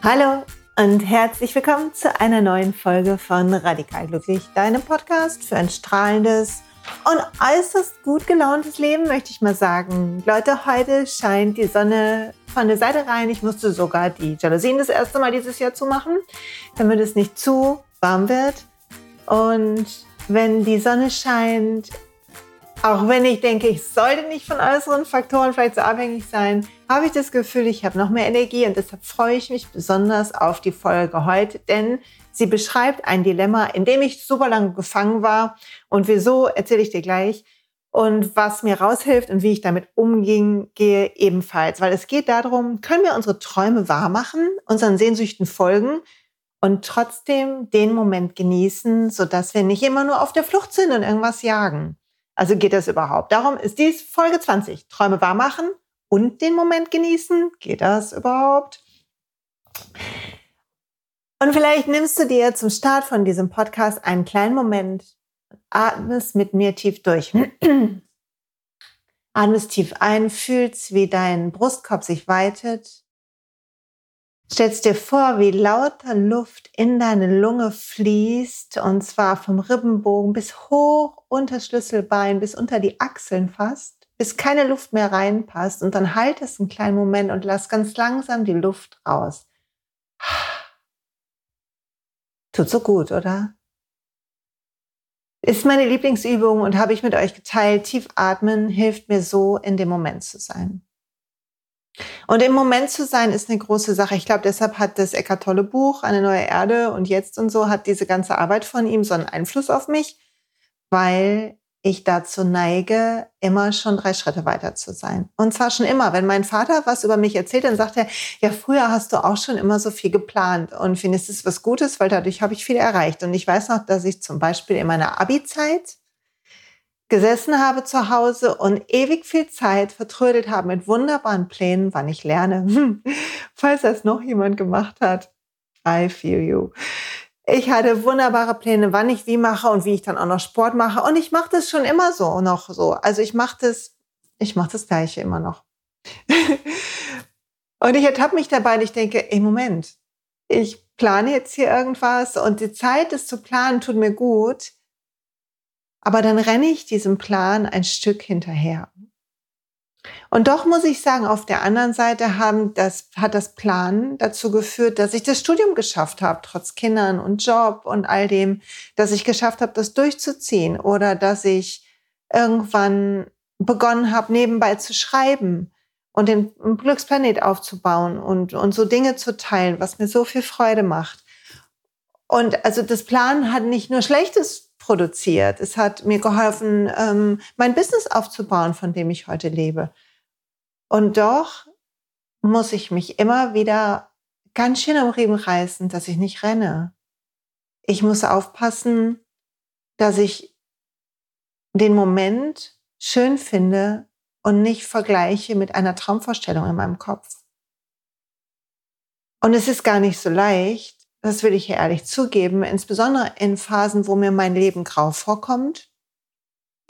Hallo und herzlich willkommen zu einer neuen Folge von Radikal Glücklich, deinem Podcast für ein strahlendes und äußerst gut gelauntes Leben, möchte ich mal sagen. Leute, heute scheint die Sonne von der Seite rein. Ich musste sogar die Jalousien das erste Mal dieses Jahr zumachen, damit es nicht zu warm wird. Und wenn die Sonne scheint, auch wenn ich denke, ich sollte nicht von äußeren Faktoren vielleicht so abhängig sein, habe ich das Gefühl, ich habe noch mehr Energie und deshalb freue ich mich besonders auf die Folge heute, denn sie beschreibt ein Dilemma, in dem ich super lange gefangen war und wieso erzähle ich dir gleich und was mir raushilft und wie ich damit umging, gehe ebenfalls, weil es geht darum, können wir unsere Träume wahr machen, unseren Sehnsüchten folgen und trotzdem den Moment genießen, sodass wir nicht immer nur auf der Flucht sind und irgendwas jagen. Also geht das überhaupt? Darum ist dies Folge 20. Träume wahr machen und den Moment genießen. Geht das überhaupt? Und vielleicht nimmst du dir zum Start von diesem Podcast einen kleinen Moment, atmest mit mir tief durch. atmest tief ein, fühlst, wie dein Brustkorb sich weitet Stellst dir vor, wie lauter Luft in deine Lunge fließt und zwar vom Rippenbogen bis hoch unter Schlüsselbein, bis unter die Achseln fast, bis keine Luft mehr reinpasst und dann halt es einen kleinen Moment und lass ganz langsam die Luft raus. Tut so gut, oder? Ist meine Lieblingsübung und habe ich mit euch geteilt. Tief atmen hilft mir so, in dem Moment zu sein. Und im Moment zu sein ist eine große Sache. Ich glaube, deshalb hat das Eckart Tolle Buch, Eine neue Erde und jetzt und so, hat diese ganze Arbeit von ihm so einen Einfluss auf mich, weil ich dazu neige, immer schon drei Schritte weiter zu sein. Und zwar schon immer. Wenn mein Vater was über mich erzählt, dann sagt er, ja, früher hast du auch schon immer so viel geplant und findest es was Gutes, weil dadurch habe ich viel erreicht. Und ich weiß noch, dass ich zum Beispiel in meiner Abi-Zeit gesessen habe zu Hause und ewig viel Zeit vertrödelt habe mit wunderbaren Plänen, wann ich lerne. Falls das noch jemand gemacht hat, I feel you. Ich hatte wunderbare Pläne, wann ich wie mache und wie ich dann auch noch Sport mache. Und ich mache das schon immer so, noch so. Also ich mache das, ich mache das Gleiche immer noch. und ich ertappe mich dabei und ich denke, ey, Moment, ich plane jetzt hier irgendwas und die Zeit, das zu planen, tut mir gut. Aber dann renne ich diesem Plan ein Stück hinterher. Und doch muss ich sagen, auf der anderen Seite haben das, hat das Plan dazu geführt, dass ich das Studium geschafft habe, trotz Kindern und Job und all dem, dass ich geschafft habe, das durchzuziehen oder dass ich irgendwann begonnen habe, nebenbei zu schreiben und den Glücksplanet aufzubauen und, und so Dinge zu teilen, was mir so viel Freude macht. Und also das Plan hat nicht nur Schlechtes produziert. Es hat mir geholfen, ähm, mein Business aufzubauen, von dem ich heute lebe. Und doch muss ich mich immer wieder ganz schön am Riemen reißen, dass ich nicht renne. Ich muss aufpassen, dass ich den Moment schön finde und nicht vergleiche mit einer Traumvorstellung in meinem Kopf. Und es ist gar nicht so leicht, das will ich hier ehrlich zugeben, insbesondere in Phasen, wo mir mein Leben grau vorkommt,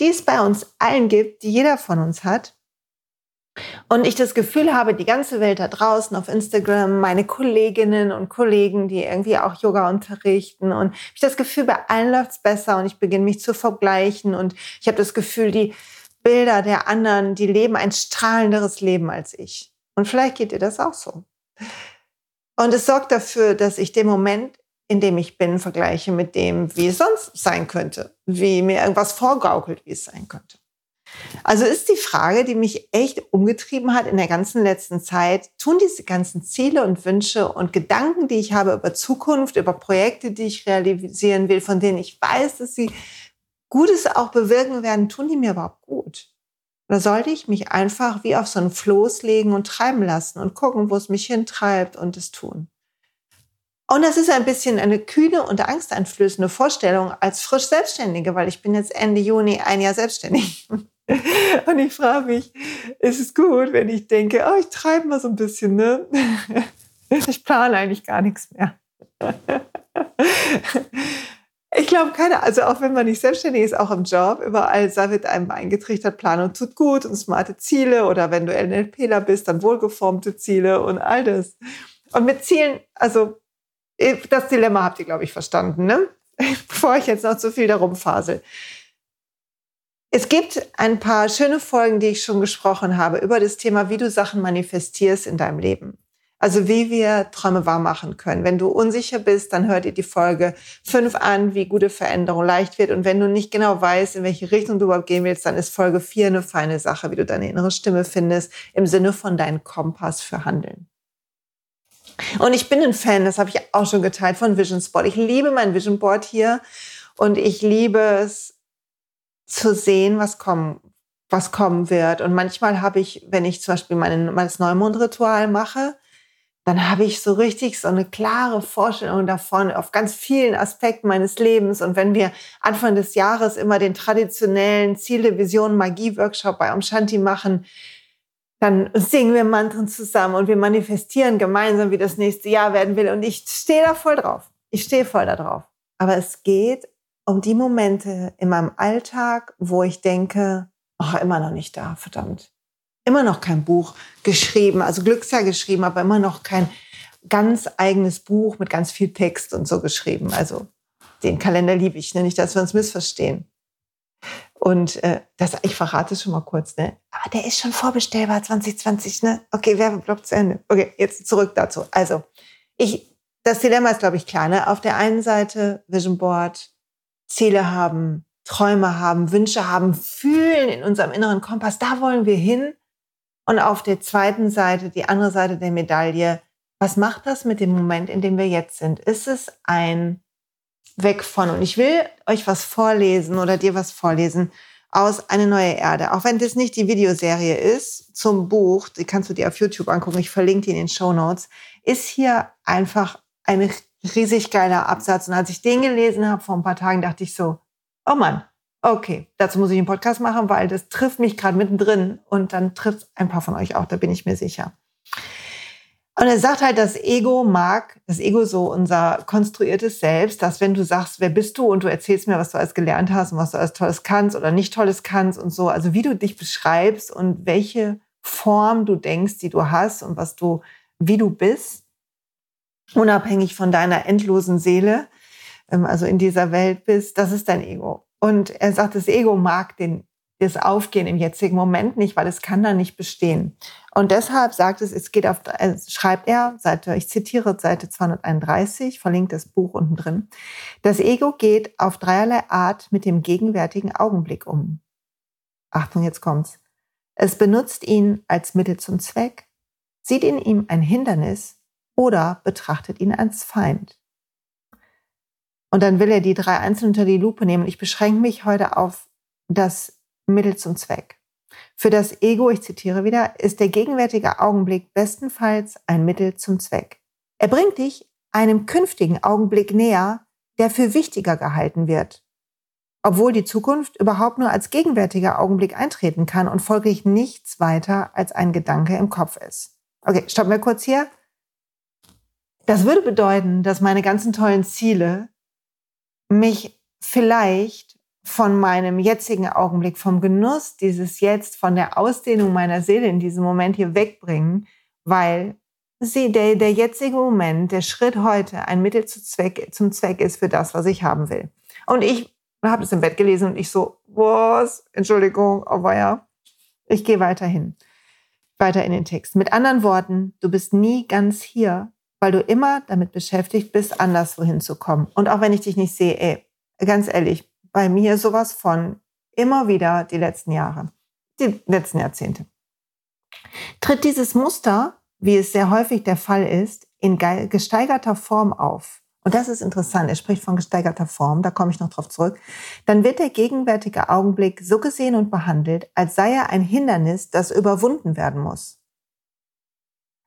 die es bei uns allen gibt, die jeder von uns hat. Und ich das Gefühl habe, die ganze Welt da draußen auf Instagram, meine Kolleginnen und Kollegen, die irgendwie auch Yoga unterrichten und ich das Gefühl, bei allen läuft es besser und ich beginne mich zu vergleichen und ich habe das Gefühl, die Bilder der anderen, die leben ein strahlenderes Leben als ich. Und vielleicht geht dir das auch so. Und es sorgt dafür, dass ich den Moment, in dem ich bin, vergleiche mit dem, wie es sonst sein könnte, wie mir irgendwas vorgaukelt, wie es sein könnte. Also ist die Frage, die mich echt umgetrieben hat in der ganzen letzten Zeit, tun diese ganzen Ziele und Wünsche und Gedanken, die ich habe über Zukunft, über Projekte, die ich realisieren will, von denen ich weiß, dass sie Gutes auch bewirken werden, tun die mir überhaupt gut? Oder sollte ich mich einfach wie auf so ein Floß legen und treiben lassen und gucken, wo es mich hintreibt und es tun? Und das ist ein bisschen eine kühne und angsteinflößende Vorstellung als frisch Selbstständige, weil ich bin jetzt Ende Juni ein Jahr selbstständig. Und ich frage mich, ist es gut, wenn ich denke, oh, ich treibe mal so ein bisschen, ne? Ich plane eigentlich gar nichts mehr. Ich glaube keiner, also auch wenn man nicht selbstständig ist, auch im Job, überall wird einem eingetrichtert, Planung tut gut und smarte Ziele oder wenn du NLPler bist, dann wohlgeformte Ziele und all das. Und mit Zielen, also das Dilemma habt ihr, glaube ich, verstanden, ne? Bevor ich jetzt noch zu viel darum fasel. Es gibt ein paar schöne Folgen, die ich schon gesprochen habe, über das Thema, wie du Sachen manifestierst in deinem Leben. Also wie wir Träume wahr machen können. Wenn du unsicher bist, dann hör dir die Folge 5 an, wie gute Veränderung leicht wird. Und wenn du nicht genau weißt, in welche Richtung du überhaupt gehen willst, dann ist Folge 4 eine feine Sache, wie du deine innere Stimme findest, im Sinne von deinem Kompass für Handeln. Und ich bin ein Fan, das habe ich auch schon geteilt, von Vision Spot. Ich liebe mein Vision Board hier und ich liebe es zu sehen, was kommen, was kommen wird. Und manchmal habe ich, wenn ich zum Beispiel mein, mein Neumondritual mache, dann habe ich so richtig so eine klare Vorstellung davon auf ganz vielen Aspekten meines Lebens. Und wenn wir Anfang des Jahres immer den traditionellen Ziele, Vision, Magie-Workshop bei Omshanti machen, dann singen wir Mantren zusammen und wir manifestieren gemeinsam, wie das nächste Jahr werden will. Und ich stehe da voll drauf. Ich stehe voll da drauf. Aber es geht um die Momente in meinem Alltag, wo ich denke, ach, immer noch nicht da, verdammt immer noch kein Buch geschrieben, also Glücksjahr geschrieben, aber immer noch kein ganz eigenes Buch mit ganz viel Text und so geschrieben. Also den Kalender liebe ich, ne? nicht, dass wir uns missverstehen. Und äh, das, ich verrate schon mal kurz, ne? Aber der ist schon vorbestellbar 2020, ne? Okay, Werbeblock zu Ende. Okay, jetzt zurück dazu. Also, ich, das Dilemma ist, glaube ich, klar, ne? Auf der einen Seite Vision Board, Ziele haben, Träume haben, Wünsche haben, fühlen in unserem inneren Kompass, da wollen wir hin. Und auf der zweiten Seite, die andere Seite der Medaille, was macht das mit dem Moment, in dem wir jetzt sind? Ist es ein Weg von? Und ich will euch was vorlesen oder dir was vorlesen aus Eine neue Erde. Auch wenn das nicht die Videoserie ist zum Buch, die kannst du dir auf YouTube angucken, ich verlinke die in den Show Notes, ist hier einfach ein riesig geiler Absatz. Und als ich den gelesen habe vor ein paar Tagen, dachte ich so, oh Mann, Okay, dazu muss ich einen Podcast machen, weil das trifft mich gerade mittendrin und dann trifft ein paar von euch auch, da bin ich mir sicher. Und er sagt halt, das Ego mag, das Ego so unser konstruiertes Selbst, dass wenn du sagst, wer bist du und du erzählst mir, was du alles gelernt hast und was du alles Tolles kannst oder nicht Tolles kannst und so, also wie du dich beschreibst und welche Form du denkst, die du hast und was du, wie du bist, unabhängig von deiner endlosen Seele, ähm, also in dieser Welt bist, das ist dein Ego. Und er sagt, das Ego mag den, das Aufgehen im jetzigen Moment nicht, weil es kann da nicht bestehen. Und deshalb sagt es, es geht auf, äh, schreibt er, Seite, ich zitiere Seite 231, verlinkt das Buch unten drin. Das Ego geht auf dreierlei Art mit dem gegenwärtigen Augenblick um. Achtung, jetzt kommt's. Es benutzt ihn als Mittel zum Zweck, sieht in ihm ein Hindernis oder betrachtet ihn als Feind. Und dann will er die drei einzeln unter die Lupe nehmen. Ich beschränke mich heute auf das Mittel zum Zweck. Für das Ego, ich zitiere wieder, ist der gegenwärtige Augenblick bestenfalls ein Mittel zum Zweck. Er bringt dich einem künftigen Augenblick näher, der für wichtiger gehalten wird. Obwohl die Zukunft überhaupt nur als gegenwärtiger Augenblick eintreten kann und folglich nichts weiter als ein Gedanke im Kopf ist. Okay, stoppen wir kurz hier. Das würde bedeuten, dass meine ganzen tollen Ziele mich vielleicht von meinem jetzigen Augenblick, vom Genuss dieses Jetzt, von der Ausdehnung meiner Seele in diesem Moment hier wegbringen, weil sie, der, der jetzige Moment, der Schritt heute ein Mittel zum Zweck, zum Zweck ist für das, was ich haben will. Und ich habe es im Bett gelesen und ich so, was? Entschuldigung, aber ja, ich gehe weiterhin. Weiter in den Text. Mit anderen Worten, du bist nie ganz hier, weil du immer damit beschäftigt bist, anderswo hinzukommen. Und auch wenn ich dich nicht sehe, ey, ganz ehrlich, bei mir sowas von immer wieder die letzten Jahre, die letzten Jahrzehnte. Tritt dieses Muster, wie es sehr häufig der Fall ist, in gesteigerter Form auf. Und das ist interessant. Er spricht von gesteigerter Form, da komme ich noch drauf zurück. Dann wird der gegenwärtige Augenblick so gesehen und behandelt, als sei er ein Hindernis, das überwunden werden muss.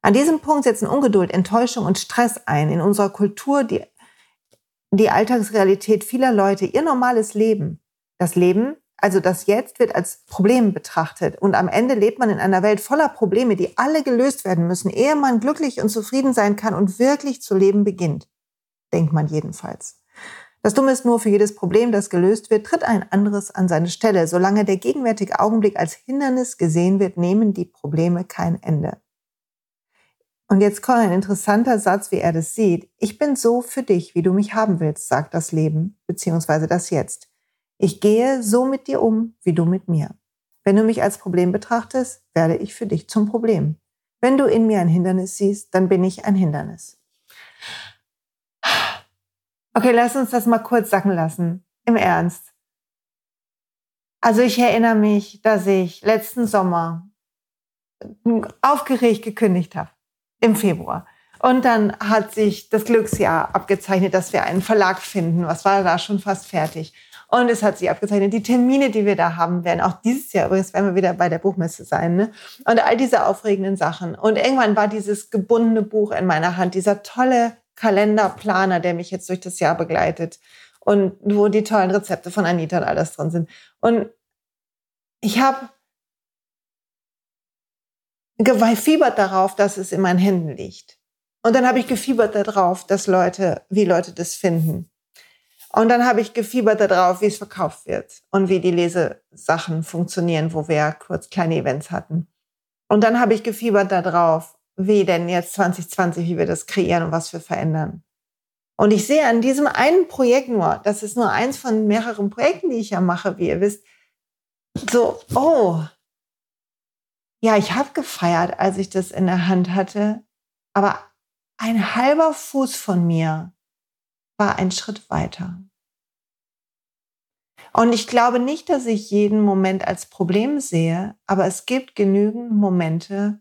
An diesem Punkt setzen Ungeduld, Enttäuschung und Stress ein. In unserer Kultur die, die Alltagsrealität vieler Leute, ihr normales Leben. Das Leben, also das Jetzt, wird als Problem betrachtet. Und am Ende lebt man in einer Welt voller Probleme, die alle gelöst werden müssen, ehe man glücklich und zufrieden sein kann und wirklich zu leben beginnt. Denkt man jedenfalls. Das Dumme ist nur, für jedes Problem, das gelöst wird, tritt ein anderes an seine Stelle. Solange der gegenwärtige Augenblick als Hindernis gesehen wird, nehmen die Probleme kein Ende. Und jetzt kommt ein interessanter Satz, wie er das sieht. Ich bin so für dich, wie du mich haben willst, sagt das Leben, beziehungsweise das Jetzt. Ich gehe so mit dir um, wie du mit mir. Wenn du mich als Problem betrachtest, werde ich für dich zum Problem. Wenn du in mir ein Hindernis siehst, dann bin ich ein Hindernis. Okay, lass uns das mal kurz sacken lassen. Im Ernst. Also ich erinnere mich, dass ich letzten Sommer aufgeregt gekündigt habe im Februar. Und dann hat sich das Glücksjahr abgezeichnet, dass wir einen Verlag finden. Was war da schon fast fertig? Und es hat sich abgezeichnet. Die Termine, die wir da haben, werden auch dieses Jahr übrigens werden wir wieder bei der Buchmesse sein. Ne? Und all diese aufregenden Sachen. Und irgendwann war dieses gebundene Buch in meiner Hand, dieser tolle Kalenderplaner, der mich jetzt durch das Jahr begleitet. Und wo die tollen Rezepte von Anita und alles drin sind. Und ich habe gefiebert darauf, dass es in meinen Händen liegt. Und dann habe ich gefiebert darauf, dass Leute, wie Leute das finden. Und dann habe ich gefiebert darauf, wie es verkauft wird und wie die Lesesachen funktionieren, wo wir kurz kleine Events hatten. Und dann habe ich gefiebert darauf, wie denn jetzt 2020, wie wir das kreieren und was wir verändern. Und ich sehe an diesem einen Projekt nur, das ist nur eins von mehreren Projekten, die ich ja mache, wie ihr wisst, so, oh, ja, ich habe gefeiert, als ich das in der Hand hatte, aber ein halber Fuß von mir war ein Schritt weiter. Und ich glaube nicht, dass ich jeden Moment als Problem sehe, aber es gibt genügend Momente,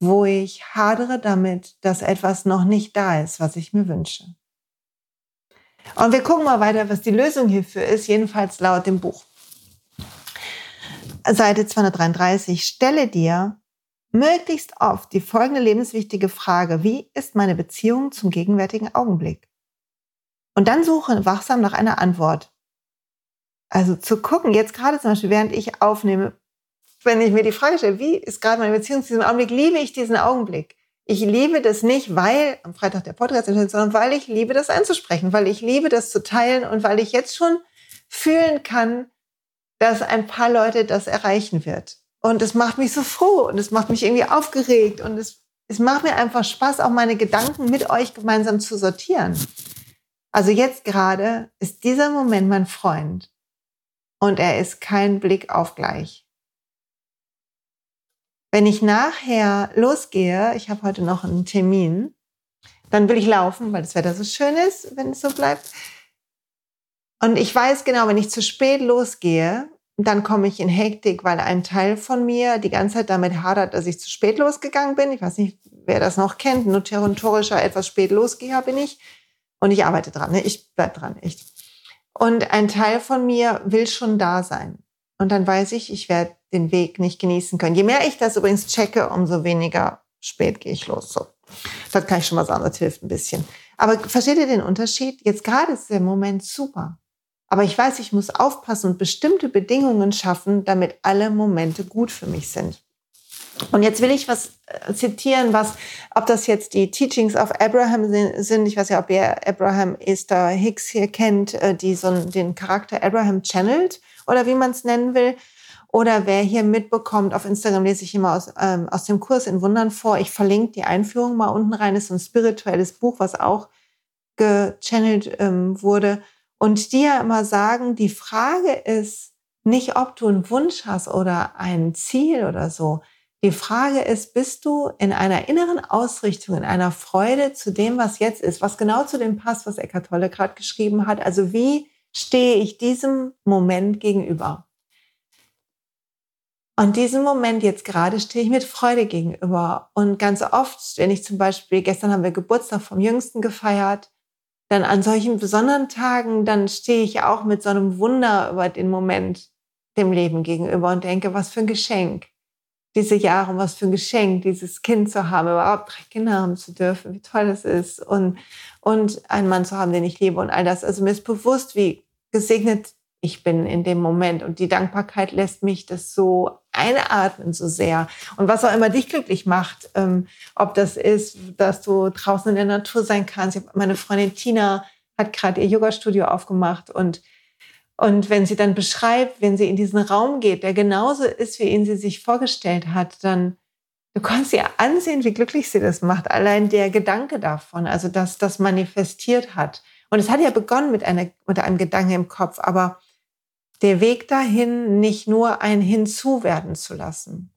wo ich hadere damit, dass etwas noch nicht da ist, was ich mir wünsche. Und wir gucken mal weiter, was die Lösung hierfür ist, jedenfalls laut dem Buch. Seite 233, stelle dir möglichst oft die folgende lebenswichtige Frage, wie ist meine Beziehung zum gegenwärtigen Augenblick? Und dann suche wachsam nach einer Antwort. Also zu gucken, jetzt gerade zum Beispiel, während ich aufnehme, wenn ich mir die Frage stelle, wie ist gerade meine Beziehung zu diesem Augenblick, liebe ich diesen Augenblick. Ich liebe das nicht, weil am Freitag der Podcast ist, sondern weil ich liebe, das einzusprechen, weil ich liebe, das zu teilen und weil ich jetzt schon fühlen kann, dass ein paar Leute das erreichen wird. Und es macht mich so froh und es macht mich irgendwie aufgeregt und es, es macht mir einfach Spaß, auch meine Gedanken mit euch gemeinsam zu sortieren. Also jetzt gerade ist dieser Moment mein Freund und er ist kein Blick auf gleich. Wenn ich nachher losgehe, ich habe heute noch einen Termin, dann will ich laufen, weil das Wetter so schön ist, wenn es so bleibt. Und ich weiß genau, wenn ich zu spät losgehe, dann komme ich in Hektik, weil ein Teil von mir die ganze Zeit damit hadert, dass ich zu spät losgegangen bin. Ich weiß nicht, wer das noch kennt. Notorischer, etwas spät losgeher bin ich. Und ich arbeite dran. Ne? Ich bleib dran, echt. Und ein Teil von mir will schon da sein. Und dann weiß ich, ich werde den Weg nicht genießen können. Je mehr ich das übrigens checke, umso weniger spät gehe ich los. So. Das kann ich schon mal sagen, das hilft ein bisschen. Aber versteht ihr den Unterschied? Jetzt gerade ist der Moment super. Aber ich weiß, ich muss aufpassen und bestimmte Bedingungen schaffen, damit alle Momente gut für mich sind. Und jetzt will ich was äh, zitieren, was, ob das jetzt die Teachings of Abraham sind, ich weiß ja, ob ihr Abraham Esther Hicks hier kennt, äh, die so den Charakter Abraham channelt oder wie man es nennen will. Oder wer hier mitbekommt, auf Instagram lese ich immer aus, ähm, aus dem Kurs in Wundern vor. Ich verlinke die Einführung mal unten rein. Das ist ein spirituelles Buch, was auch gechannelt ähm, wurde. Und die ja immer sagen, die Frage ist nicht, ob du einen Wunsch hast oder ein Ziel oder so. Die Frage ist, bist du in einer inneren Ausrichtung, in einer Freude zu dem, was jetzt ist, was genau zu dem passt, was Eckhart Tolle gerade geschrieben hat. Also wie stehe ich diesem Moment gegenüber? Und diesem Moment jetzt gerade stehe ich mit Freude gegenüber. Und ganz oft, wenn ich zum Beispiel, gestern haben wir Geburtstag vom Jüngsten gefeiert, dann an solchen besonderen Tagen, dann stehe ich auch mit so einem Wunder über den Moment dem Leben gegenüber und denke, was für ein Geschenk. Diese Jahre, was für ein Geschenk, dieses Kind zu haben, überhaupt drei Kinder haben zu dürfen, wie toll das ist und, und einen Mann zu haben, den ich liebe und all das. Also mir ist bewusst, wie gesegnet ich bin in dem Moment. Und die Dankbarkeit lässt mich das so einatmen so sehr. Und was auch immer dich glücklich macht, ähm, ob das ist, dass du draußen in der Natur sein kannst. meine Freundin Tina hat gerade ihr Yoga-Studio aufgemacht und und wenn sie dann beschreibt, wenn sie in diesen Raum geht, der genauso ist, wie ihn sie sich vorgestellt hat, dann, Du kannst ihr ansehen, wie glücklich sie das macht. Allein der Gedanke davon, also dass das manifestiert hat. Und es hat ja begonnen mit, einer, mit einem Gedanke im Kopf, aber der Weg dahin nicht nur ein Hinzuwerden zu lassen.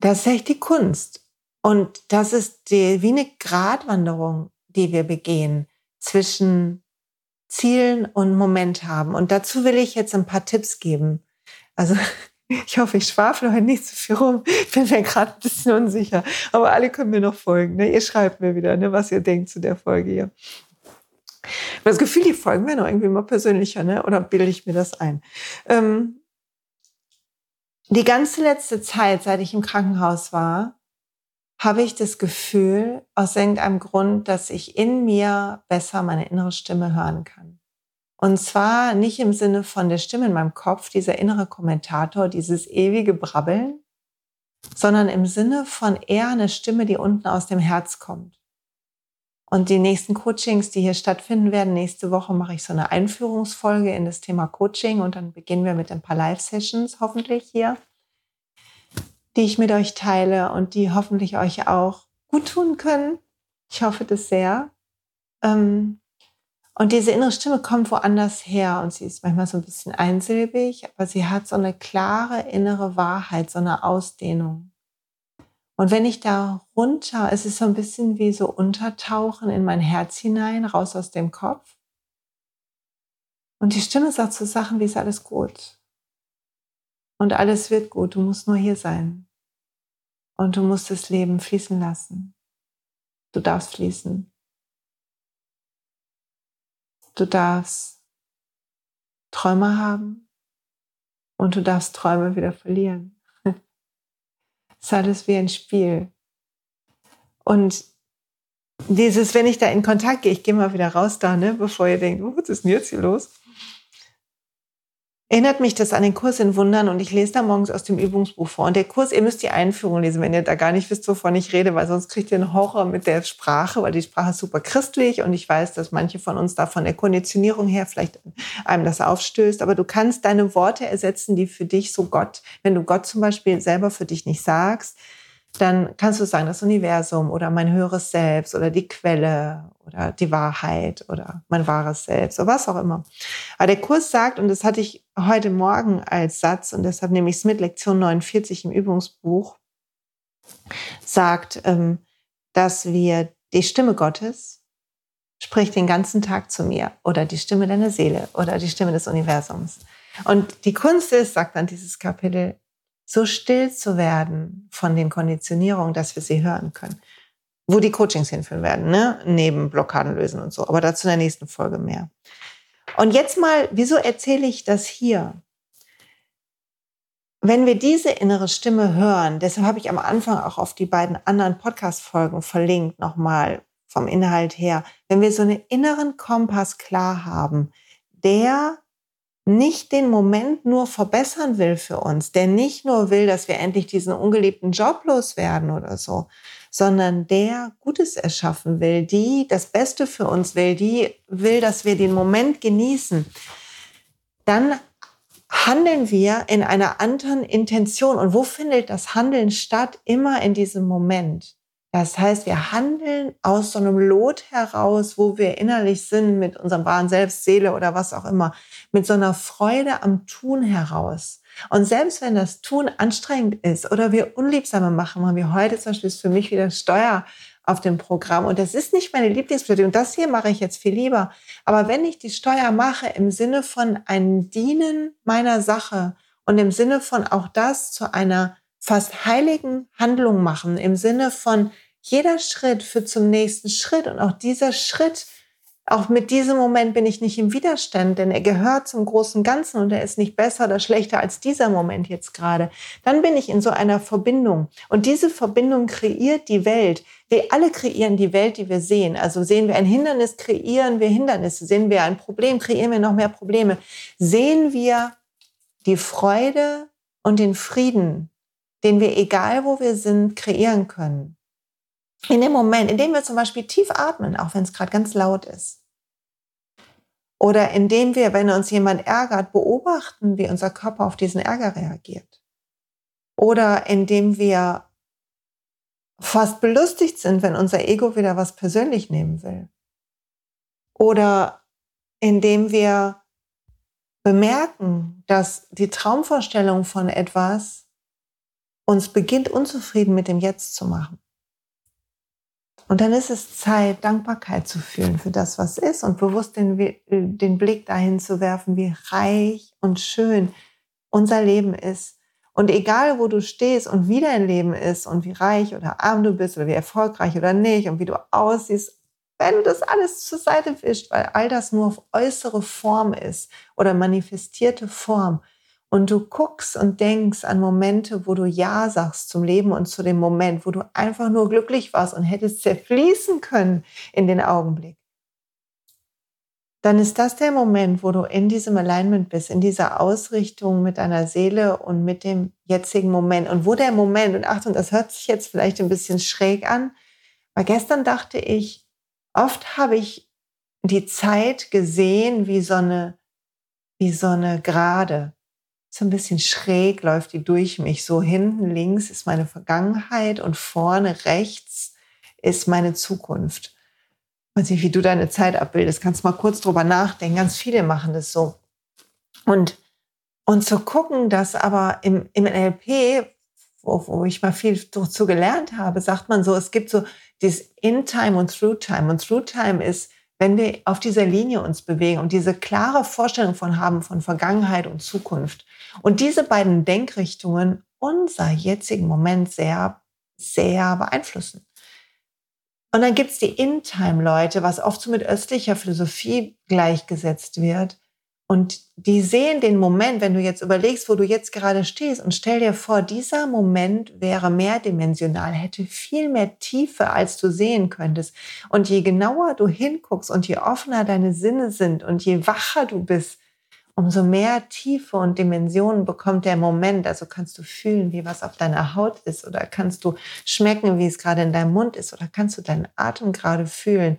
Das ist echt die Kunst. Und das ist die, wie eine Gratwanderung, die wir begehen zwischen Zielen und Moment haben. Und dazu will ich jetzt ein paar Tipps geben. Also ich hoffe, ich schwafle heute nicht zu viel rum. Ich bin mir gerade ein bisschen unsicher. Aber alle können mir noch folgen. Ne? Ihr schreibt mir wieder, ne, was ihr denkt zu der Folge hier. Habe das Gefühl, die Folgen werden auch irgendwie immer persönlicher, ne? oder bilde ich mir das ein? Ähm, die ganze letzte Zeit, seit ich im Krankenhaus war, habe ich das Gefühl, aus irgendeinem Grund, dass ich in mir besser meine innere Stimme hören kann. Und zwar nicht im Sinne von der Stimme in meinem Kopf, dieser innere Kommentator, dieses ewige Brabbeln, sondern im Sinne von eher eine Stimme, die unten aus dem Herz kommt. Und die nächsten Coachings, die hier stattfinden werden, nächste Woche mache ich so eine Einführungsfolge in das Thema Coaching und dann beginnen wir mit ein paar Live-Sessions hoffentlich hier, die ich mit euch teile und die hoffentlich euch auch gut tun können. Ich hoffe das sehr. Ähm, und diese innere Stimme kommt woanders her und sie ist manchmal so ein bisschen einsilbig, aber sie hat so eine klare innere Wahrheit, so eine Ausdehnung. Und wenn ich da runter, es ist so ein bisschen wie so untertauchen in mein Herz hinein, raus aus dem Kopf. Und die Stimme sagt so Sachen wie ist alles gut. Und alles wird gut, du musst nur hier sein. Und du musst das Leben fließen lassen. Du darfst fließen. Du darfst Träume haben und du darfst Träume wieder verlieren. Ist alles wie ein Spiel. Und dieses, wenn ich da in Kontakt gehe, ich gehe mal wieder raus da, ne, bevor ihr denkt, oh, was ist denn jetzt hier los? Erinnert mich das an den Kurs in Wundern und ich lese da morgens aus dem Übungsbuch vor. Und der Kurs, ihr müsst die Einführung lesen, wenn ihr da gar nicht wisst, wovon ich rede, weil sonst kriegt ihr einen Horror mit der Sprache, weil die Sprache ist super christlich und ich weiß, dass manche von uns da von der Konditionierung her vielleicht einem das aufstößt. Aber du kannst deine Worte ersetzen, die für dich so Gott, wenn du Gott zum Beispiel selber für dich nicht sagst, dann kannst du sagen, das Universum oder mein höheres Selbst oder die Quelle oder die Wahrheit oder mein wahres Selbst oder was auch immer. Aber der Kurs sagt, und das hatte ich heute Morgen als Satz, und deshalb nehme ich es mit, Lektion 49 im Übungsbuch, sagt, ähm, dass wir die Stimme Gottes spricht den ganzen Tag zu mir oder die Stimme deiner Seele oder die Stimme des Universums. Und die Kunst ist, sagt dann dieses Kapitel, so still zu werden von den Konditionierungen, dass wir sie hören können. Wo die Coachings hinführen werden, ne? neben Blockaden lösen und so. Aber dazu in der nächsten Folge mehr. Und jetzt mal, wieso erzähle ich das hier? Wenn wir diese innere Stimme hören, deshalb habe ich am Anfang auch auf die beiden anderen Podcast-Folgen verlinkt, nochmal vom Inhalt her, wenn wir so einen inneren Kompass klar haben, der nicht den Moment nur verbessern will für uns, der nicht nur will, dass wir endlich diesen ungeliebten Job loswerden oder so, sondern der Gutes erschaffen will, die das Beste für uns will, die will, dass wir den Moment genießen, dann handeln wir in einer anderen Intention. Und wo findet das Handeln statt? Immer in diesem Moment. Das heißt, wir handeln aus so einem Lot heraus, wo wir innerlich sind mit unserem wahren Selbst, Seele oder was auch immer, mit so einer Freude am Tun heraus. Und selbst wenn das Tun anstrengend ist oder wir unliebsame machen, machen wir heute zum Beispiel ist für mich wieder Steuer auf dem Programm und das ist nicht meine Lieblingsbetätigung. Das hier mache ich jetzt viel lieber. Aber wenn ich die Steuer mache im Sinne von einem Dienen meiner Sache und im Sinne von auch das zu einer fast heiligen Handlung machen, im Sinne von jeder Schritt führt zum nächsten Schritt und auch dieser Schritt, auch mit diesem Moment bin ich nicht im Widerstand, denn er gehört zum großen Ganzen und er ist nicht besser oder schlechter als dieser Moment jetzt gerade. Dann bin ich in so einer Verbindung und diese Verbindung kreiert die Welt. Wir alle kreieren die Welt, die wir sehen. Also sehen wir ein Hindernis, kreieren wir Hindernisse. Sehen wir ein Problem, kreieren wir noch mehr Probleme. Sehen wir die Freude und den Frieden, den wir, egal wo wir sind, kreieren können in dem Moment, in dem wir zum Beispiel tief atmen, auch wenn es gerade ganz laut ist, oder indem wir, wenn uns jemand ärgert, beobachten, wie unser Körper auf diesen Ärger reagiert. Oder indem wir fast belustigt sind, wenn unser Ego wieder was persönlich nehmen will. Oder indem wir bemerken, dass die Traumvorstellung von etwas uns beginnt unzufrieden mit dem Jetzt zu machen. Und dann ist es Zeit, Dankbarkeit zu fühlen für das, was ist und bewusst den, den Blick dahin zu werfen, wie reich und schön unser Leben ist. Und egal, wo du stehst und wie dein Leben ist und wie reich oder arm du bist oder wie erfolgreich oder nicht und wie du aussiehst, wenn du das alles zur Seite wischt, weil all das nur auf äußere Form ist oder manifestierte Form und du guckst und denkst an Momente, wo du Ja sagst zum Leben und zu dem Moment, wo du einfach nur glücklich warst und hättest zerfließen können in den Augenblick, dann ist das der Moment, wo du in diesem Alignment bist, in dieser Ausrichtung mit deiner Seele und mit dem jetzigen Moment. Und wo der Moment, und Achtung, das hört sich jetzt vielleicht ein bisschen schräg an, weil gestern dachte ich, Oft habe ich die Zeit gesehen wie so eine, wie so eine Gerade. So ein bisschen schräg läuft die durch mich. So hinten links ist meine Vergangenheit und vorne rechts ist meine Zukunft. Ich weiß nicht, wie du deine Zeit abbildest. Kannst mal kurz drüber nachdenken. Ganz viele machen das so. Und, und zu gucken, dass aber im, im NLP, wo, wo ich mal viel dazu gelernt habe, sagt man so, es gibt so dieses In-Time und Through-Time. Und Through-Time ist, wenn wir auf dieser Linie uns bewegen und diese klare Vorstellung von haben von Vergangenheit und Zukunft und diese beiden Denkrichtungen unser jetzigen Moment sehr, sehr beeinflussen. Und dann gibt's die In-Time-Leute, was oft so mit östlicher Philosophie gleichgesetzt wird, und die sehen den Moment, wenn du jetzt überlegst, wo du jetzt gerade stehst und stell dir vor, dieser Moment wäre mehrdimensional, hätte viel mehr Tiefe, als du sehen könntest. Und je genauer du hinguckst und je offener deine Sinne sind und je wacher du bist, umso mehr Tiefe und Dimensionen bekommt der Moment. Also kannst du fühlen, wie was auf deiner Haut ist oder kannst du schmecken, wie es gerade in deinem Mund ist oder kannst du deinen Atem gerade fühlen.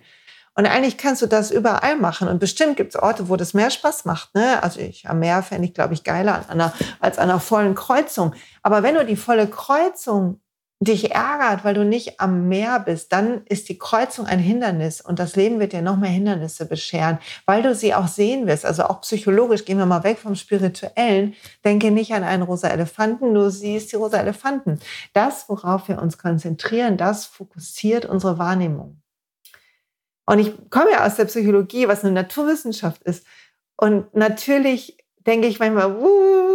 Und eigentlich kannst du das überall machen. Und bestimmt gibt es Orte, wo das mehr Spaß macht. Ne? Also ich am Meer fände ich, glaube ich, geiler an einer, als an einer vollen Kreuzung. Aber wenn du die volle Kreuzung dich ärgert, weil du nicht am Meer bist, dann ist die Kreuzung ein Hindernis und das Leben wird dir noch mehr Hindernisse bescheren, weil du sie auch sehen wirst. Also auch psychologisch, gehen wir mal weg vom Spirituellen, denke nicht an einen rosa Elefanten, du siehst die rosa Elefanten. Das, worauf wir uns konzentrieren, das fokussiert unsere Wahrnehmung. Und ich komme ja aus der Psychologie, was eine Naturwissenschaft ist. Und natürlich denke ich manchmal,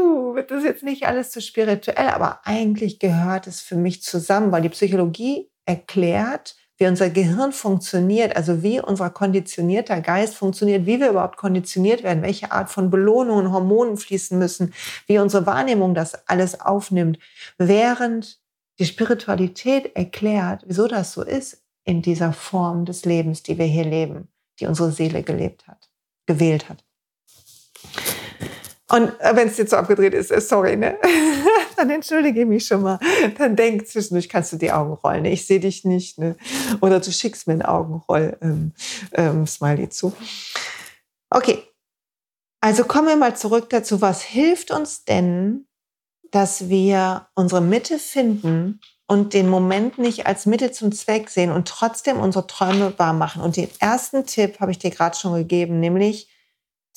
uh, wird das jetzt nicht alles zu spirituell, aber eigentlich gehört es für mich zusammen, weil die Psychologie erklärt, wie unser Gehirn funktioniert, also wie unser konditionierter Geist funktioniert, wie wir überhaupt konditioniert werden, welche Art von Belohnungen, Hormonen fließen müssen, wie unsere Wahrnehmung das alles aufnimmt, während die Spiritualität erklärt, wieso das so ist, in dieser Form des Lebens, die wir hier leben, die unsere Seele gelebt hat, gewählt hat. Und wenn es jetzt so abgedreht ist, äh, sorry, ne? dann entschuldige ich mich schon mal. Dann denk zwischendurch kannst du die Augen rollen. Ich sehe dich nicht, ne? Oder du schickst mir ein Augenroll-Smiley ähm, ähm, zu. Okay. Also kommen wir mal zurück dazu. Was hilft uns denn, dass wir unsere Mitte finden und den Moment nicht als Mittel zum Zweck sehen und trotzdem unsere Träume wahr machen. Und den ersten Tipp habe ich dir gerade schon gegeben, nämlich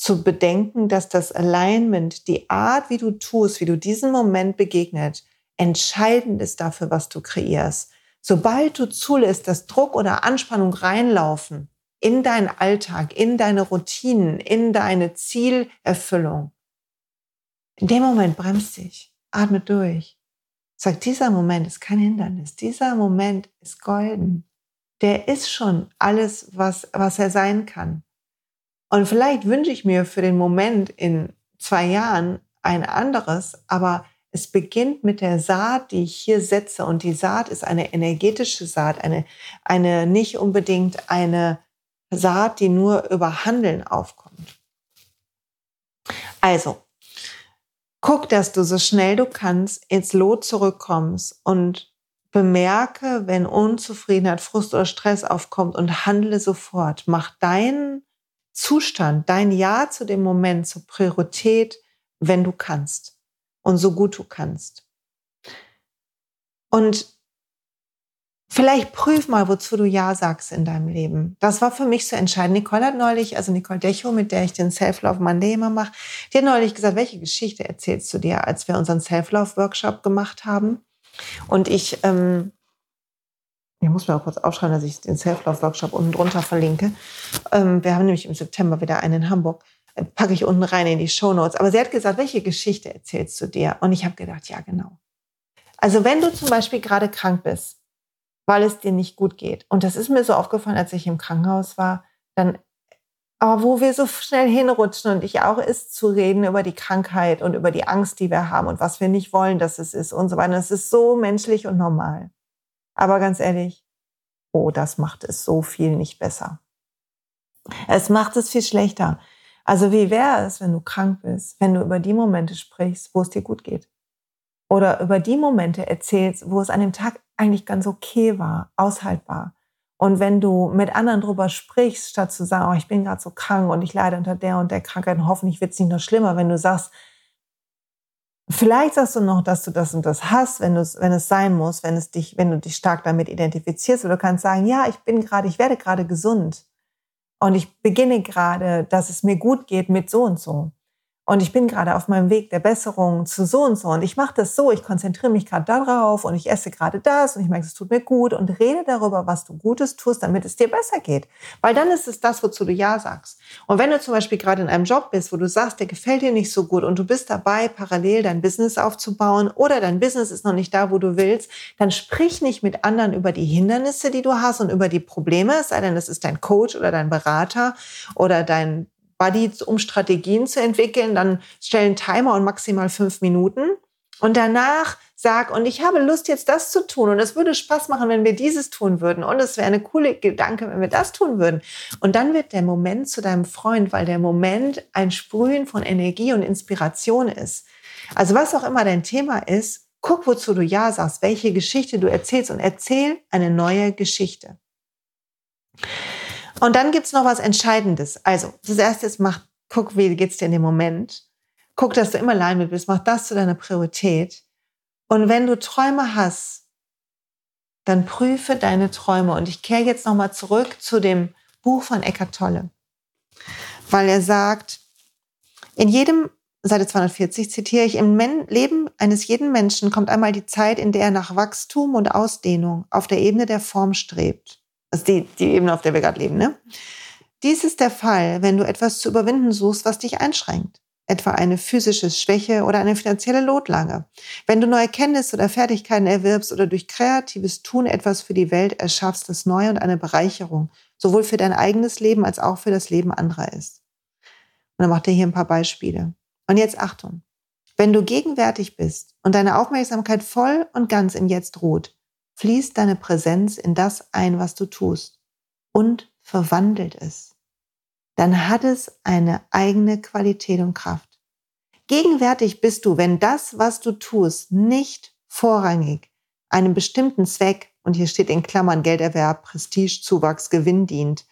zu bedenken, dass das Alignment, die Art, wie du tust, wie du diesen Moment begegnet, entscheidend ist dafür, was du kreierst. Sobald du zulässt, dass Druck oder Anspannung reinlaufen in deinen Alltag, in deine Routinen, in deine Zielerfüllung, in dem Moment bremst dich, atme durch sagt, dieser Moment ist kein Hindernis, dieser Moment ist golden. Der ist schon alles, was, was er sein kann. Und vielleicht wünsche ich mir für den Moment in zwei Jahren ein anderes, aber es beginnt mit der Saat, die ich hier setze. Und die Saat ist eine energetische Saat, eine, eine nicht unbedingt eine Saat, die nur über Handeln aufkommt. Also, guck, dass du so schnell du kannst ins Lot zurückkommst und bemerke, wenn Unzufriedenheit, Frust oder Stress aufkommt und handle sofort. Mach deinen Zustand, dein Ja zu dem Moment zur Priorität, wenn du kannst und so gut du kannst. Und vielleicht prüf mal, wozu du Ja sagst in deinem Leben. Das war für mich so entscheidend. Nicole hat neulich, also Nicole Decho, mit der ich den Self-Love Monday immer mache, die hat neulich gesagt, welche Geschichte erzählst du dir, als wir unseren Self-Love-Workshop gemacht haben? Und ich, ähm, ich muss mir auch kurz aufschreiben, dass ich den Self-Love-Workshop unten drunter verlinke. Ähm, wir haben nämlich im September wieder einen in Hamburg. Äh, packe ich unten rein in die Show Notes. Aber sie hat gesagt, welche Geschichte erzählst du dir? Und ich habe gedacht, ja, genau. Also wenn du zum Beispiel gerade krank bist, weil es dir nicht gut geht. Und das ist mir so aufgefallen, als ich im Krankenhaus war, dann, aber wo wir so schnell hinrutschen und ich auch ist, zu reden über die Krankheit und über die Angst, die wir haben und was wir nicht wollen, dass es ist und so weiter. Es ist so menschlich und normal. Aber ganz ehrlich, oh, das macht es so viel nicht besser. Es macht es viel schlechter. Also wie wäre es, wenn du krank bist, wenn du über die Momente sprichst, wo es dir gut geht? oder über die Momente erzählst, wo es an dem Tag eigentlich ganz okay war, aushaltbar. Und wenn du mit anderen drüber sprichst, statt zu sagen, oh, ich bin gerade so krank und ich leide unter der und der Krankheit und hoffentlich wird es nicht noch schlimmer, wenn du sagst, vielleicht sagst du noch, dass du das und das hast, wenn, wenn es sein muss, wenn, es dich, wenn du dich stark damit identifizierst. Oder du kannst sagen, ja, ich bin gerade, ich werde gerade gesund. Und ich beginne gerade, dass es mir gut geht mit so und so. Und ich bin gerade auf meinem Weg der Besserung zu so und so. Und ich mache das so, ich konzentriere mich gerade darauf und ich esse gerade das und ich merke, es tut mir gut und rede darüber, was du Gutes tust, damit es dir besser geht. Weil dann ist es das, wozu du Ja sagst. Und wenn du zum Beispiel gerade in einem Job bist, wo du sagst, der gefällt dir nicht so gut und du bist dabei, parallel dein Business aufzubauen oder dein Business ist noch nicht da, wo du willst, dann sprich nicht mit anderen über die Hindernisse, die du hast und über die Probleme, sei denn, es ist dein Coach oder dein Berater oder dein Buddies, um Strategien zu entwickeln. Dann stellen Timer und maximal fünf Minuten. Und danach sag, und ich habe Lust, jetzt das zu tun. Und es würde Spaß machen, wenn wir dieses tun würden. Und es wäre eine coole Gedanke, wenn wir das tun würden. Und dann wird der Moment zu deinem Freund, weil der Moment ein Sprühen von Energie und Inspiration ist. Also was auch immer dein Thema ist, guck, wozu du Ja sagst, welche Geschichte du erzählst und erzähl eine neue Geschichte. Und dann gibt's noch was Entscheidendes. Also, das erste ist, mach, guck, wie geht's dir in dem Moment. Guck, dass du immer allein mit bist. Mach das zu deiner Priorität. Und wenn du Träume hast, dann prüfe deine Träume. Und ich kehre jetzt nochmal zurück zu dem Buch von Eckart Tolle. Weil er sagt, in jedem, Seite 240 zitiere ich, im Men Leben eines jeden Menschen kommt einmal die Zeit, in der er nach Wachstum und Ausdehnung auf der Ebene der Form strebt. Ist die, die Ebene, auf der wir gerade leben. Ne? Dies ist der Fall, wenn du etwas zu überwinden suchst, was dich einschränkt. Etwa eine physische Schwäche oder eine finanzielle Notlage. Wenn du neue Kenntnisse oder Fertigkeiten erwirbst oder durch kreatives Tun etwas für die Welt erschaffst, das neu und eine Bereicherung, sowohl für dein eigenes Leben als auch für das Leben anderer ist. Und dann macht er hier ein paar Beispiele. Und jetzt Achtung. Wenn du gegenwärtig bist und deine Aufmerksamkeit voll und ganz im Jetzt ruht, fließt deine Präsenz in das ein, was du tust und verwandelt es. Dann hat es eine eigene Qualität und Kraft. Gegenwärtig bist du, wenn das, was du tust, nicht vorrangig einem bestimmten Zweck, und hier steht in Klammern Gelderwerb, Prestige, Zuwachs, Gewinn dient,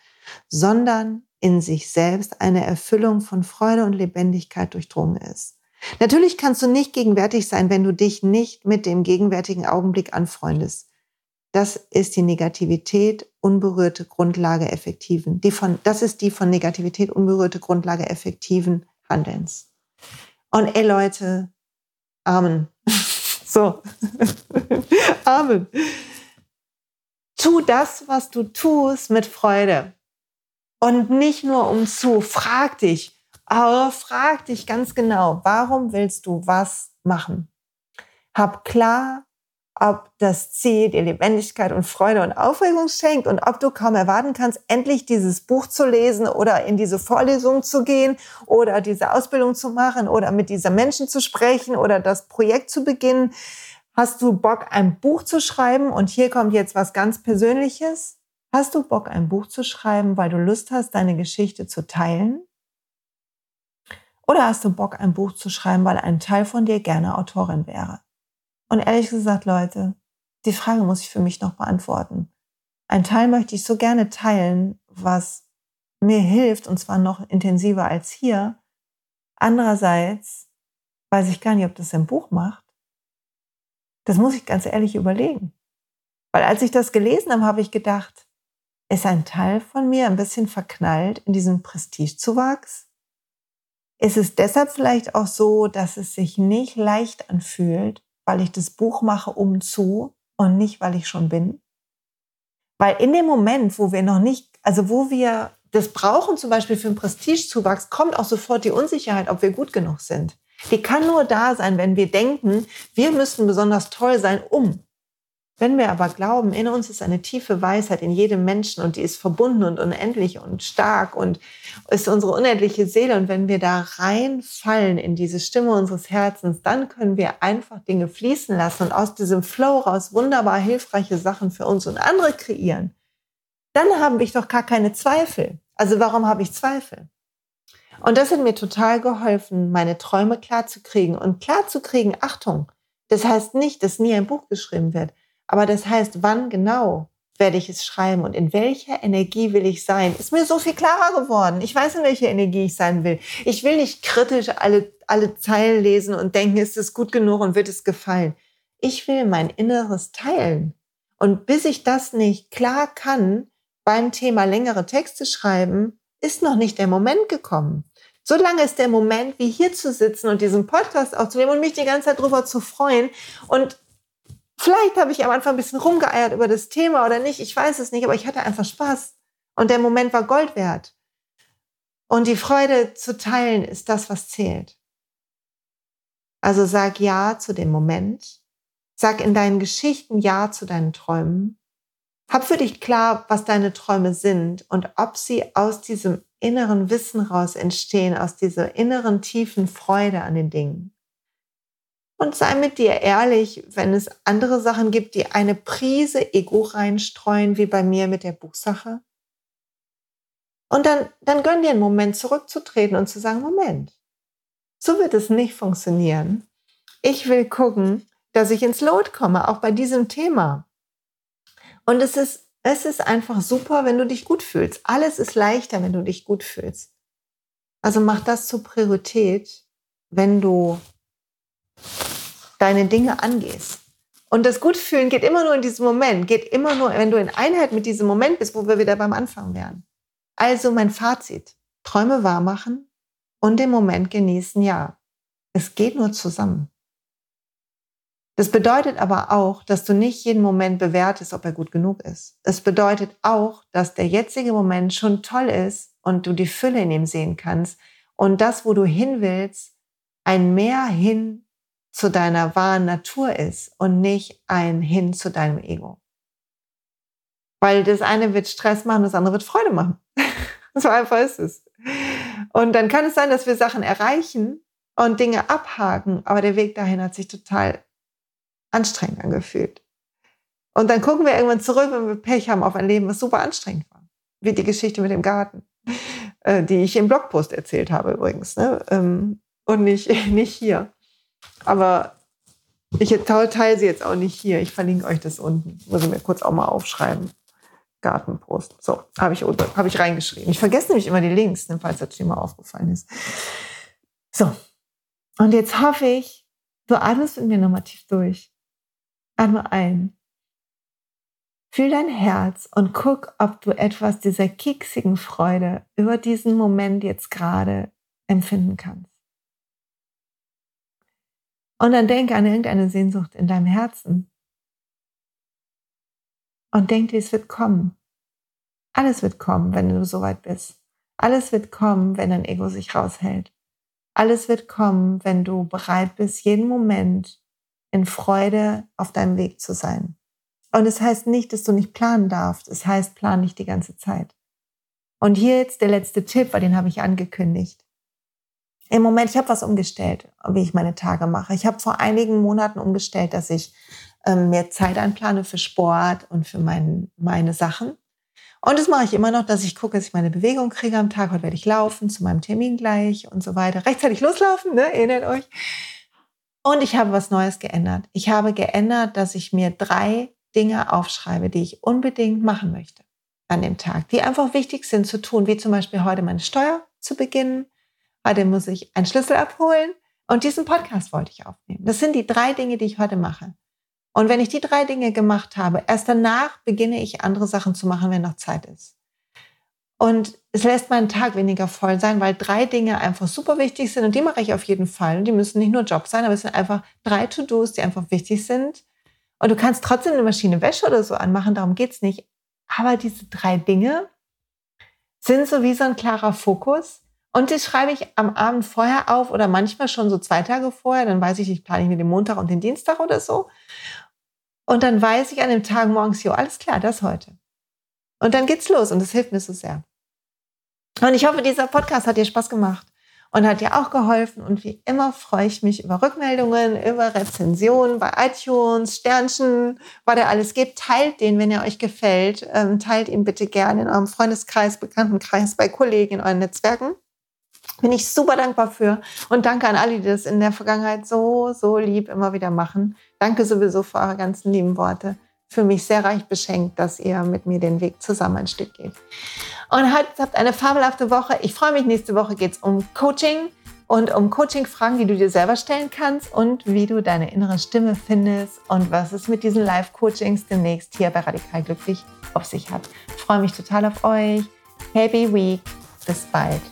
sondern in sich selbst eine Erfüllung von Freude und Lebendigkeit durchdrungen ist. Natürlich kannst du nicht gegenwärtig sein, wenn du dich nicht mit dem gegenwärtigen Augenblick anfreundest. Das ist die Negativität unberührte Grundlage effektiven. Die von, das ist die von Negativität unberührte Grundlage effektiven Handelns. Und ey Leute, Amen. so. Amen. Tu das, was du tust, mit Freude. Und nicht nur um zu. Frag dich, aber frag dich ganz genau, warum willst du was machen? Hab klar, ob das Ziel dir Lebendigkeit und Freude und Aufregung schenkt und ob du kaum erwarten kannst, endlich dieses Buch zu lesen oder in diese Vorlesung zu gehen oder diese Ausbildung zu machen oder mit dieser Menschen zu sprechen oder das Projekt zu beginnen. Hast du Bock, ein Buch zu schreiben? Und hier kommt jetzt was ganz Persönliches. Hast du Bock, ein Buch zu schreiben, weil du Lust hast, deine Geschichte zu teilen? Oder hast du Bock, ein Buch zu schreiben, weil ein Teil von dir gerne Autorin wäre? Und ehrlich gesagt, Leute, die Frage muss ich für mich noch beantworten. Ein Teil möchte ich so gerne teilen, was mir hilft, und zwar noch intensiver als hier. Andererseits weiß ich gar nicht, ob das ein Buch macht. Das muss ich ganz ehrlich überlegen. Weil als ich das gelesen habe, habe ich gedacht, ist ein Teil von mir ein bisschen verknallt in diesen Prestigezuwachs? Ist es deshalb vielleicht auch so, dass es sich nicht leicht anfühlt, weil ich das Buch mache um zu und nicht, weil ich schon bin? Weil in dem Moment, wo wir noch nicht, also wo wir das brauchen zum Beispiel für einen Prestigezuwachs, kommt auch sofort die Unsicherheit, ob wir gut genug sind. Die kann nur da sein, wenn wir denken, wir müssen besonders toll sein, um. Wenn wir aber glauben, in uns ist eine tiefe Weisheit in jedem Menschen und die ist verbunden und unendlich und stark und ist unsere unendliche Seele und wenn wir da reinfallen in diese Stimme unseres Herzens, dann können wir einfach Dinge fließen lassen und aus diesem Flow raus wunderbar hilfreiche Sachen für uns und andere kreieren. Dann haben wir doch gar keine Zweifel. Also warum habe ich Zweifel? Und das hat mir total geholfen, meine Träume klar zu kriegen und klar zu kriegen, Achtung, das heißt nicht, dass nie ein Buch geschrieben wird. Aber das heißt, wann genau werde ich es schreiben und in welcher Energie will ich sein, ist mir so viel klarer geworden. Ich weiß, in welcher Energie ich sein will. Ich will nicht kritisch alle, alle Zeilen lesen und denken, ist es gut genug und wird es gefallen. Ich will mein Inneres teilen. Und bis ich das nicht klar kann, beim Thema längere Texte schreiben, ist noch nicht der Moment gekommen. So lange ist der Moment, wie hier zu sitzen und diesen Podcast aufzunehmen und mich die ganze Zeit drüber zu freuen. Und Vielleicht habe ich am Anfang ein bisschen rumgeeiert über das Thema oder nicht, ich weiß es nicht, aber ich hatte einfach Spaß. Und der Moment war Gold wert. Und die Freude zu teilen ist das, was zählt. Also sag Ja zu dem Moment. Sag in deinen Geschichten Ja zu deinen Träumen. Hab für dich klar, was deine Träume sind und ob sie aus diesem inneren Wissen raus entstehen, aus dieser inneren tiefen Freude an den Dingen und sei mit dir ehrlich, wenn es andere Sachen gibt, die eine Prise Ego reinstreuen, wie bei mir mit der Buchsache. Und dann, dann gönn dir einen Moment zurückzutreten und zu sagen, Moment, so wird es nicht funktionieren. Ich will gucken, dass ich ins Lot komme, auch bei diesem Thema. Und es ist, es ist einfach super, wenn du dich gut fühlst. Alles ist leichter, wenn du dich gut fühlst. Also mach das zur Priorität, wenn du deine Dinge angehst. Und das Gutfühlen geht immer nur in diesem Moment, geht immer nur, wenn du in Einheit mit diesem Moment bist, wo wir wieder beim Anfang wären. Also mein Fazit, Träume wahrmachen und den Moment genießen, ja. Es geht nur zusammen. Das bedeutet aber auch, dass du nicht jeden Moment bewertest, ob er gut genug ist. Es bedeutet auch, dass der jetzige Moment schon toll ist und du die Fülle in ihm sehen kannst und das, wo du hin willst, ein Mehr hin zu deiner wahren Natur ist und nicht ein Hin zu deinem Ego. Weil das eine wird Stress machen, das andere wird Freude machen. so einfach ist es. Und dann kann es sein, dass wir Sachen erreichen und Dinge abhaken, aber der Weg dahin hat sich total anstrengend angefühlt. Und dann gucken wir irgendwann zurück, wenn wir Pech haben auf ein Leben, was super anstrengend war. Wie die Geschichte mit dem Garten, äh, die ich im Blogpost erzählt habe übrigens. Ne? Ähm, und nicht, nicht hier. Aber ich teile sie jetzt auch nicht hier. Ich verlinke euch das unten. Muss ich mir kurz auch mal aufschreiben. Gartenpost. So, habe ich, hab ich reingeschrieben. Ich vergesse nämlich immer die Links, ne, falls das mal aufgefallen ist. So, und jetzt hoffe ich, du atmest mit mir nochmal tief durch. Atme ein. Fühl dein Herz und guck, ob du etwas dieser kieksigen Freude über diesen Moment jetzt gerade empfinden kannst. Und dann denke an irgendeine Sehnsucht in deinem Herzen. Und denk, wie es wird kommen. Alles wird kommen, wenn du soweit bist. Alles wird kommen, wenn dein Ego sich raushält. Alles wird kommen, wenn du bereit bist, jeden Moment in Freude auf deinem Weg zu sein. Und es heißt nicht, dass du nicht planen darfst. Es heißt, plan nicht die ganze Zeit. Und hier jetzt der letzte Tipp, weil den habe ich angekündigt. Im Moment, ich habe was umgestellt, wie ich meine Tage mache. Ich habe vor einigen Monaten umgestellt, dass ich ähm, mehr Zeit einplane für Sport und für mein, meine Sachen. Und das mache ich immer noch, dass ich gucke, dass ich meine Bewegung kriege am Tag. Heute werde ich laufen, zu meinem Termin gleich und so weiter. Rechtzeitig loslaufen, ne? erinnert euch. Und ich habe was Neues geändert. Ich habe geändert, dass ich mir drei Dinge aufschreibe, die ich unbedingt machen möchte an dem Tag, die einfach wichtig sind zu tun, wie zum Beispiel heute meine Steuer zu beginnen, Heute muss ich einen Schlüssel abholen und diesen Podcast wollte ich aufnehmen. Das sind die drei Dinge, die ich heute mache. Und wenn ich die drei Dinge gemacht habe, erst danach beginne ich andere Sachen zu machen, wenn noch Zeit ist. Und es lässt meinen Tag weniger voll sein, weil drei Dinge einfach super wichtig sind und die mache ich auf jeden Fall. Und die müssen nicht nur Job sein, aber es sind einfach drei To-Dos, die einfach wichtig sind. Und du kannst trotzdem eine Maschine Wäsche oder so anmachen, darum geht's nicht. Aber diese drei Dinge sind so wie so ein klarer Fokus. Und die schreibe ich am Abend vorher auf oder manchmal schon so zwei Tage vorher. Dann weiß ich, ich plane mir den Montag und den Dienstag oder so. Und dann weiß ich an dem Tag morgens, jo, alles klar, das heute. Und dann geht's los und das hilft mir so sehr. Und ich hoffe, dieser Podcast hat dir Spaß gemacht und hat dir auch geholfen. Und wie immer freue ich mich über Rückmeldungen, über Rezensionen bei iTunes, Sternchen, was er alles gibt. Teilt den, wenn er euch gefällt. Ähm, teilt ihn bitte gerne in eurem Freundeskreis, Bekanntenkreis, bei Kollegen, in euren Netzwerken. Bin ich super dankbar für. Und danke an alle, die das in der Vergangenheit so, so lieb immer wieder machen. Danke sowieso für eure ganzen lieben Worte. Für mich sehr reich beschenkt, dass ihr mit mir den Weg zusammen ein Stück geht. Und habt eine fabelhafte Woche. Ich freue mich, nächste Woche geht es um Coaching und um Coaching-Fragen, die du dir selber stellen kannst und wie du deine innere Stimme findest und was es mit diesen Live-Coachings demnächst hier bei Radikal Glücklich auf sich hat. Ich freue mich total auf euch. Happy Week. Bis bald.